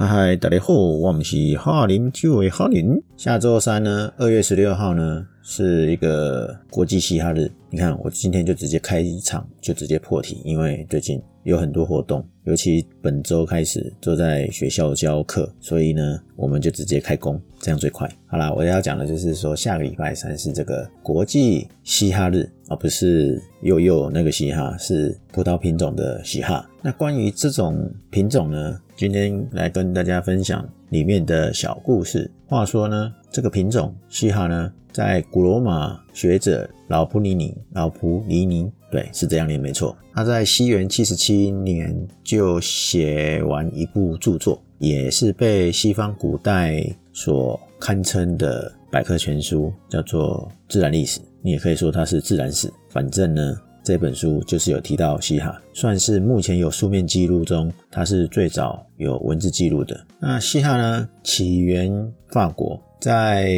嗨嗨，大家好，我们是哈林就为哈林。下周三呢，二月十六号呢，是一个国际嘻哈日。你看，我今天就直接开场，就直接破题，因为最近有很多活动，尤其本周开始都在学校教课，所以呢，我们就直接开工，这样最快。好啦，我要讲的就是说，下个礼拜三是这个国际嘻哈日，而不是又又那个嘻哈，是葡萄品种的嘻哈。那关于这种品种呢？今天来跟大家分享里面的小故事。话说呢，这个品种嘻哈呢，在古罗马学者老普尼尼，老普尼尼，对，是这样念没错。他在西元七十七年就写完一部著作，也是被西方古代所堪称的百科全书，叫做《自然历史》。你也可以说它是自然史。反正呢。这本书就是有提到嘻哈，算是目前有书面记录中，它是最早有文字记录的。那嘻哈呢，起源法国，在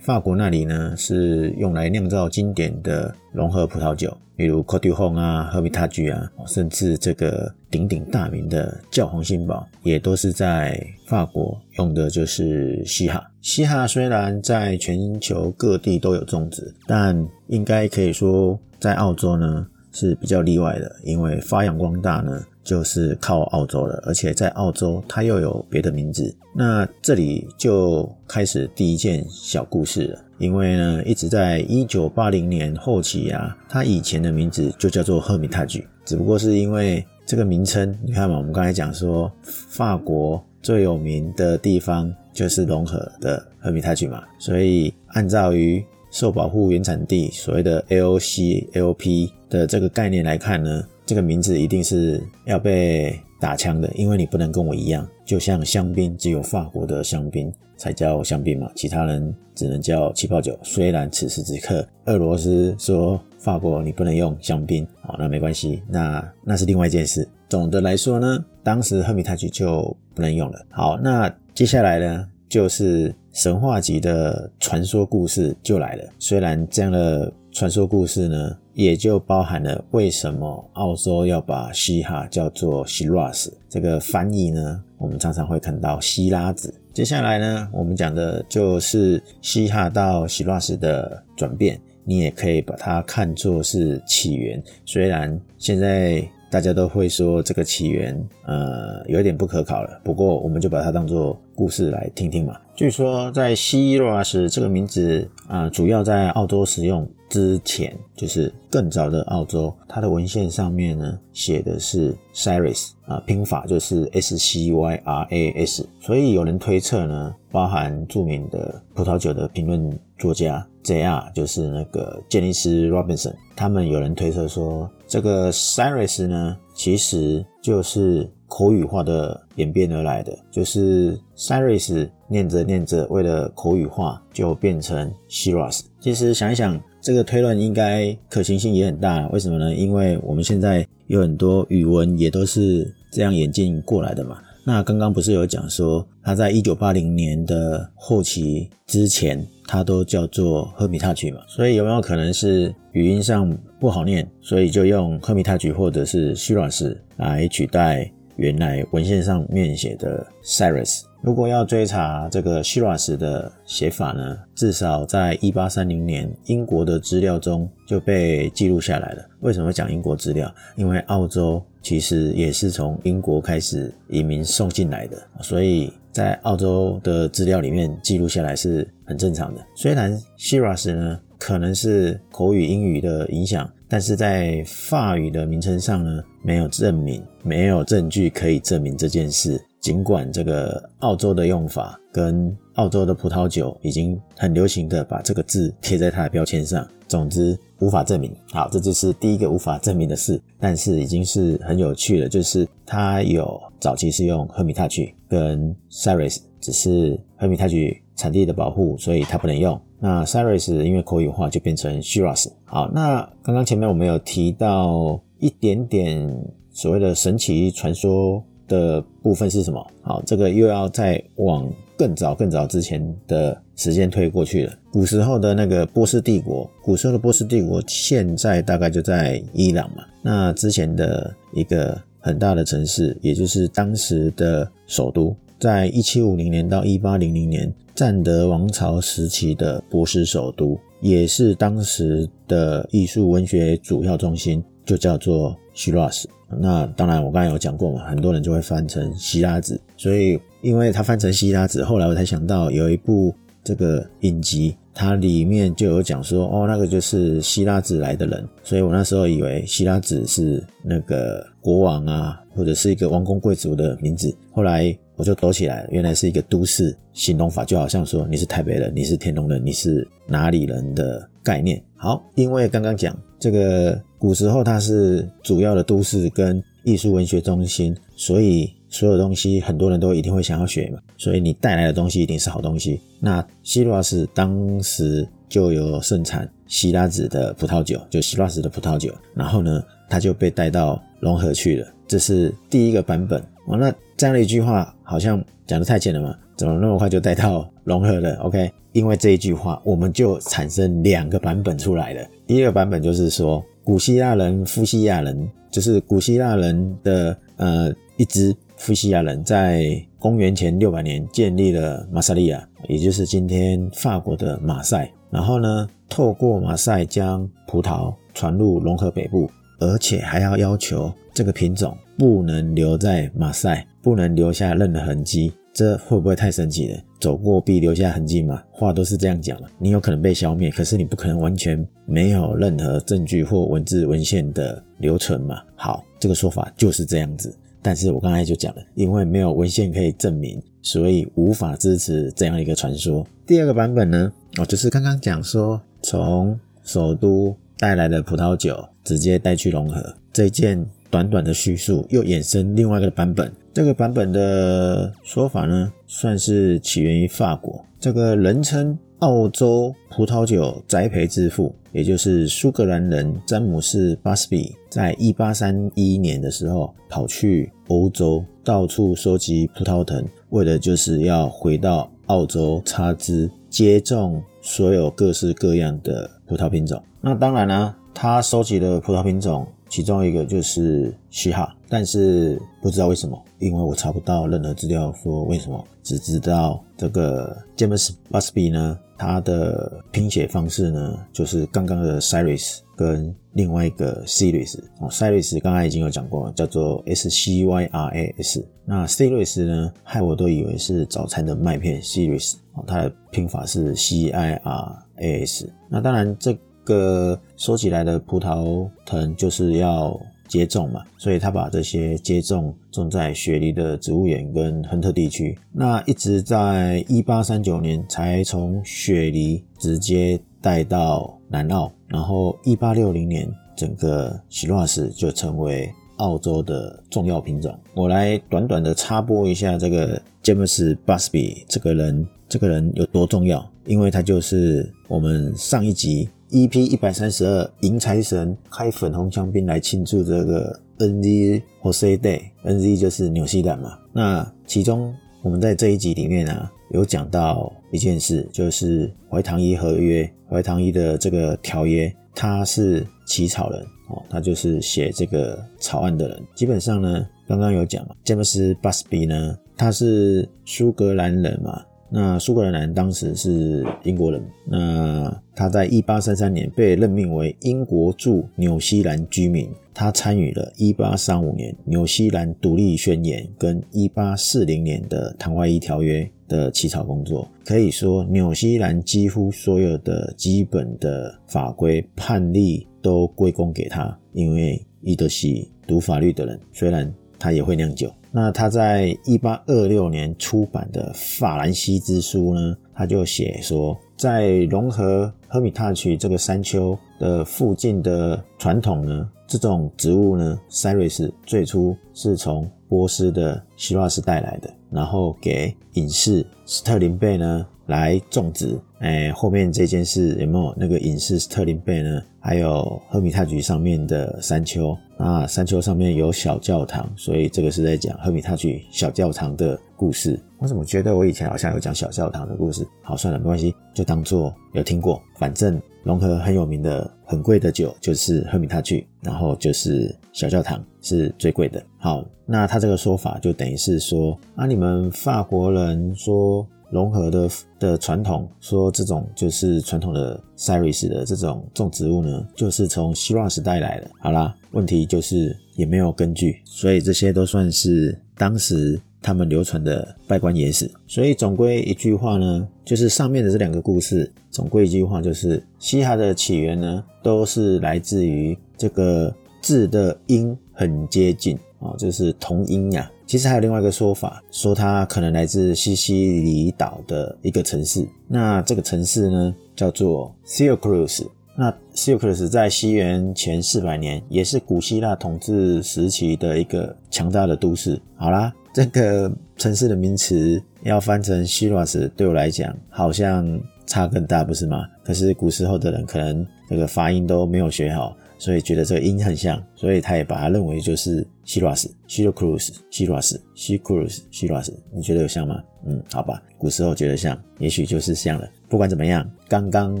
法国那里呢，是用来酿造经典的融合葡萄酒，比如 c o t e Home 啊、赫米塔居啊，甚至这个鼎鼎大名的教皇新堡，也都是在法国用的就是西哈。西哈虽然在全球各地都有种植，但应该可以说。在澳洲呢是比较例外的，因为发扬光大呢就是靠澳洲了，而且在澳洲它又有别的名字。那这里就开始第一件小故事了，因为呢一直在一九八零年后期啊，它以前的名字就叫做赫米塔居，只不过是因为这个名称，你看嘛，我们刚才讲说法国最有名的地方就是龙河的赫米塔居嘛，所以按照于。受保护原产地所谓的 LC LP 的这个概念来看呢，这个名字一定是要被打枪的，因为你不能跟我一样，就像香槟只有法国的香槟才叫香槟嘛，其他人只能叫气泡酒。虽然此时此刻俄罗斯说法国你不能用香槟，好，那没关系，那那是另外一件事。总的来说呢，当时赫米泰奇就不能用了。好，那接下来呢？就是神话级的传说故事就来了。虽然这样的传说故事呢，也就包含了为什么澳洲要把嘻哈叫做希拉斯这个翻译呢？我们常常会看到希拉子。接下来呢，我们讲的就是嘻哈到希拉斯的转变，你也可以把它看作是起源。虽然现在。大家都会说这个起源，呃，有点不可考了。不过，我们就把它当做故事来听听嘛。据说，在西罗拉斯这个名字啊，主要在澳洲使用之前，就是更早的澳洲，它的文献上面呢写的是 Cyrus 啊，拼法就是 S C Y R A S。所以有人推测呢，包含著名的葡萄酒的评论作家 J.R. 就是那个杰尼斯 Robinson，他们有人推测说。这个 Cyrus 呢，其实就是口语化的演变而来的，就是 Cyrus 念着念着，为了口语化就变成 Shiraz。其实想一想，这个推论应该可行性也很大。为什么呢？因为我们现在有很多语文也都是这样演进过来的嘛。那刚刚不是有讲说，他在一九八零年的后期之前，他都叫做赫米塔曲嘛？所以有没有可能是语音上不好念，所以就用赫米塔曲或者是希拉斯来取代原来文献上面写的 Cyrus？如果要追查这个希拉斯的写法呢，至少在一八三零年英国的资料中就被记录下来了。为什么讲英国资料？因为澳洲其实也是从英国开始移民送进来的，所以在澳洲的资料里面记录下来是很正常的。虽然希拉斯呢可能是口语英语的影响，但是在法语的名称上呢没有证明，没有证据可以证明这件事。尽管这个澳洲的用法跟澳洲的葡萄酒已经很流行的把这个字贴在它的标签上，总之无法证明。好，这就是第一个无法证明的事。但是已经是很有趣了，就是它有早期是用赫米塔曲跟 Cyrus，只是赫米塔曲产地的保护，所以它不能用。那 Cyrus 因为口语化就变成 Shiraz。好，那刚刚前面我们有提到一点点所谓的神奇传说。的部分是什么？好，这个又要再往更早、更早之前的时间推过去了。古时候的那个波斯帝国，古时候的波斯帝国现在大概就在伊朗嘛。那之前的一个很大的城市，也就是当时的首都，在一七五零年到一八零零年，占德王朝时期的波斯首都，也是当时的艺术文学主要中心，就叫做希拉斯。那当然，我刚才有讲过嘛，很多人就会翻成希拉子，所以因为它翻成希拉子，后来我才想到有一部这个影集，它里面就有讲说，哦，那个就是希拉子来的人，所以我那时候以为希拉子是那个国王啊，或者是一个王公贵族的名字，后来我就抖起来，原来是一个都市形容法，就好像说你是台北人，你是天龙人，你是哪里人的概念。好，因为刚刚讲这个。古时候它是主要的都市跟艺术文学中心，所以所有东西很多人都一定会想要学嘛，所以你带来的东西一定是好东西。那希拉斯当时就有盛产希拉子的葡萄酒，就希拉斯的葡萄酒，然后呢，它就被带到融合去了，这是第一个版本。哦，那这样的一句话好像讲的太浅了嘛？怎么那么快就带到融合了？OK，因为这一句话，我们就产生两个版本出来了。第一个版本就是说。古希腊人、夫西亚人，就是古希腊人的呃一支夫西亚人，在公元前六百年建立了马萨利亚，也就是今天法国的马赛。然后呢，透过马赛将葡萄传入融合北部，而且还要要求这个品种不能留在马赛，不能留下任何痕迹。这会不会太神奇了？走过必留下痕迹嘛，话都是这样讲的。你有可能被消灭，可是你不可能完全没有任何证据或文字文献的留存嘛。好，这个说法就是这样子。但是我刚才就讲了，因为没有文献可以证明，所以无法支持这样一个传说。第二个版本呢，哦，就是刚刚讲说从首都带来的葡萄酒直接带去融合这件短短的叙述，又衍生另外一个版本。这个版本的说法呢，算是起源于法国。这个人称澳洲葡萄酒栽培之父，也就是苏格兰人詹姆斯·巴斯比，在一八三一年的时候，跑去欧洲到处收集葡萄藤，为的就是要回到澳洲插枝接种所有各式各样的葡萄品种。那当然呢，他收集的葡萄品种。其中一个就是西哈，但是不知道为什么，因为我查不到任何资料说为什么，只知道这个 James Busby 呢，他的拼写方式呢，就是刚刚的 Cyrus 跟另外一个 Cyrus 哦，Cyrus 刚才已经有讲过，叫做 S C Y R A S，那 Cyrus 呢，害我都以为是早餐的麦片 Cyrus 哦，它的拼法是 C I R A S，那当然这。个收起来的葡萄藤就是要接种嘛，所以他把这些接种种在雪梨的植物园跟亨特地区。那一直在一八三九年才从雪梨直接带到南澳，然后一八六零年整个希拉斯就成为澳洲的重要品种。我来短短的插播一下这个詹姆斯·巴斯比这个人，这个人有多重要？因为他就是我们上一集。E.P. 一百三十二，迎财神开粉红香槟来庆祝这个 N.Z. Jose Day。N.Z. 就是纽西兰嘛。那其中我们在这一集里面啊，有讲到一件事，就是怀唐伊合约，怀唐伊的这个条约，他是起草人哦，他就是写这个草案的人。基本上呢，刚刚有讲嘛，詹姆斯·巴斯比呢，他是苏格兰人嘛。那苏格兰人当时是英国人，那他在一八三三年被任命为英国驻纽西兰居民，他参与了一八三五年纽西兰独立宣言跟一八四零年的唐怀伊条约的起草工作。可以说，纽西兰几乎所有的基本的法规判例都归功给他，因为伊德西读法律的人，虽然他也会酿酒。那他在一八二六年出版的《法兰西之书》呢，他就写说，在融合赫米塔区这个山丘的附近的传统呢，这种植物呢，塞瑞斯最初是从波斯的希腊斯带来的，然后给隐士斯特林贝呢来种植。哎，后面这件事有没有那个隐士特林贝呢？还有赫米塔局上面的山丘啊，山丘上面有小教堂，所以这个是在讲赫米塔局小教堂的故事。我怎么觉得我以前好像有讲小教堂的故事？好，算了，没关系，就当做有听过。反正龙河很有名的、很贵的酒就是赫米塔局，然后就是小教堂是最贵的。好，那他这个说法就等于是说啊，你们法国人说。融合的的传统，说这种就是传统的塞瑞斯的这种种植物呢，就是从希腊时代来的。好啦，问题就是也没有根据，所以这些都算是当时他们流传的拜官野史。所以总归一句话呢，就是上面的这两个故事，总归一句话就是嘻哈的起源呢，都是来自于这个字的音很接近啊，就是同音呀。其实还有另外一个说法，说它可能来自西西里岛的一个城市。那这个城市呢，叫做 Syracuse。那 Syracuse 在西元前四百年，也是古希腊统治时期的一个强大的都市。好啦，这个城市的名词要翻成 Shiraz，对我来讲好像差更大，不是吗？可是古时候的人可能这个发音都没有学好。所以觉得这个音很像，所以他也把它认为就是希拉斯、希罗克鲁斯、希拉斯、希克鲁斯、希拉斯。你觉得有像吗？嗯，好吧，古时候觉得像，也许就是像了。不管怎么样，刚刚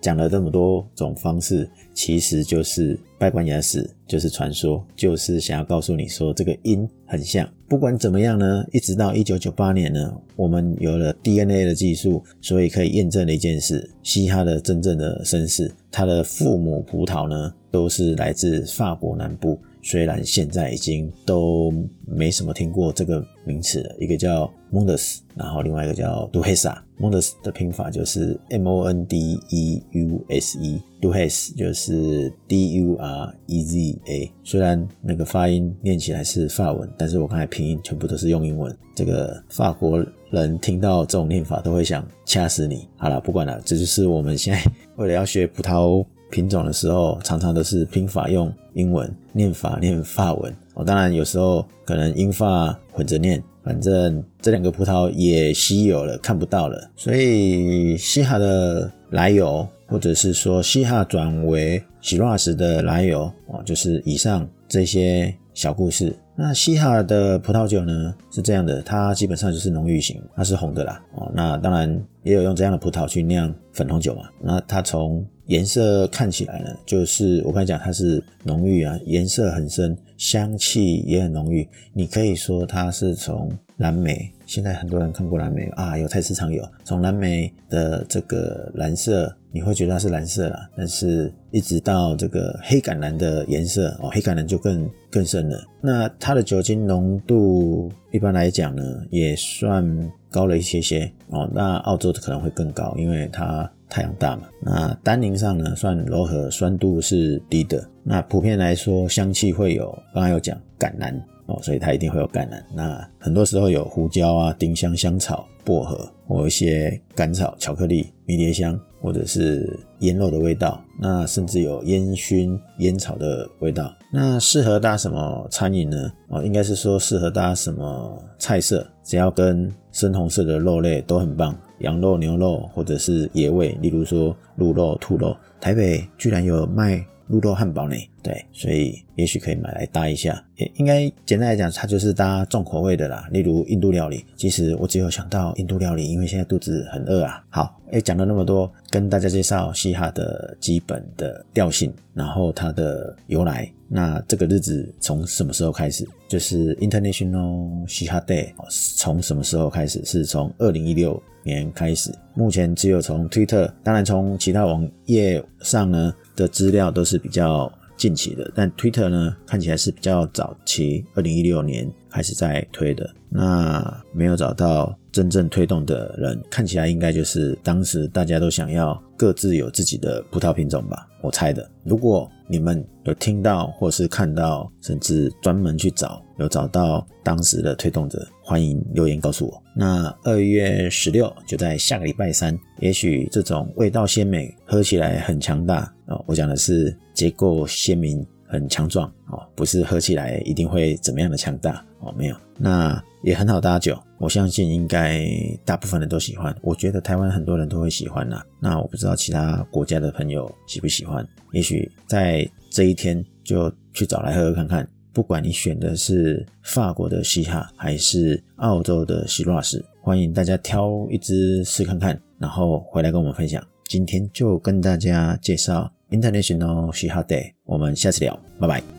讲了这么多种方式，其实就是拜官牙史，就是传说，就是想要告诉你说这个音很像。不管怎么样呢，一直到一九九八年呢，我们有了 DNA 的技术，所以可以验证了一件事：嘻哈的真正的身世，他的父母葡萄呢？都是来自法国南部，虽然现在已经都没什么听过这个名词了。一个叫 Mondes，然后另外一个叫 Duhesa。Mondes 的拼法就是 M O N D E U S E，Duhes 就是 D U R E Z A。虽然那个发音念起来是法文，但是我刚才拼音全部都是用英文。这个法国人听到这种念法都会想掐死你。好了，不管了，这就是我们现在 为了要学葡萄。品种的时候，常常都是拼法用英文，念法念法文。哦，当然有时候可能英法混着念，反正这两个葡萄也稀有了，看不到了。所以西哈的来由，或者是说西哈转为喜拉时的来由，哦，就是以上这些小故事。那西哈的葡萄酒呢是这样的，它基本上就是浓郁型，它是红的啦。哦，那当然也有用这样的葡萄去酿粉红酒嘛。那它从颜色看起来呢，就是我刚才讲它是浓郁啊，颜色很深，香气也很浓郁。你可以说它是从蓝莓，现在很多人看过蓝莓啊，有菜市场有，从蓝莓的这个蓝色，你会觉得它是蓝色啦，但是一直到这个黑橄榄的颜色哦，黑橄榄就更更深了。那它的酒精浓度一般来讲呢，也算高了一些些哦。那澳洲的可能会更高，因为它。太阳大嘛，那单宁上呢算柔和，酸度是低的。那普遍来说，香气会有，刚刚有讲橄榄哦，所以它一定会有橄榄。那很多时候有胡椒啊、丁香、香草、薄荷，或一些甘草、巧克力、迷迭香，或者是腌肉的味道。那甚至有烟熏烟草的味道。那适合搭什么餐饮呢？哦，应该是说适合搭什么菜色，只要跟深红色的肉类都很棒。羊肉、牛肉，或者是野味，例如说鹿肉、兔肉。台北居然有卖鹿肉汉堡呢，对，所以也许可以买来搭一下。应该简单来讲，它就是搭重口味的啦。例如印度料理，其实我只有想到印度料理，因为现在肚子很饿啊。好，哎，讲了那么多，跟大家介绍嘻哈的基本的调性，然后它的由来。那这个日子从什么时候开始？就是 International 嘻哈 Day，从什么时候开始？是从二零一六年开始。目前只有从 Twitter，当然从其他网页上呢的资料都是比较近期的，但 Twitter 呢看起来是比较早期，二零一六年开始在推的。那没有找到真正推动的人，看起来应该就是当时大家都想要各自有自己的葡萄品种吧，我猜的。如果你们有听到，或是看到，甚至专门去找，有找到当时的推动者，欢迎留言告诉我。那二月十六就在下个礼拜三，也许这种味道鲜美、喝起来很强大哦，我讲的是结构鲜明、很强壮哦，不是喝起来一定会怎么样的强大哦，没有。那也很好搭酒，我相信应该大部分人都喜欢。我觉得台湾很多人都会喜欢啦。那我不知道其他国家的朋友喜不喜欢，也许在这一天就去找来喝喝看看。不管你选的是法国的西哈还是澳洲的西拉士，欢迎大家挑一支试看看，然后回来跟我们分享。今天就跟大家介绍 International 西哈 Day，我们下次聊，拜拜。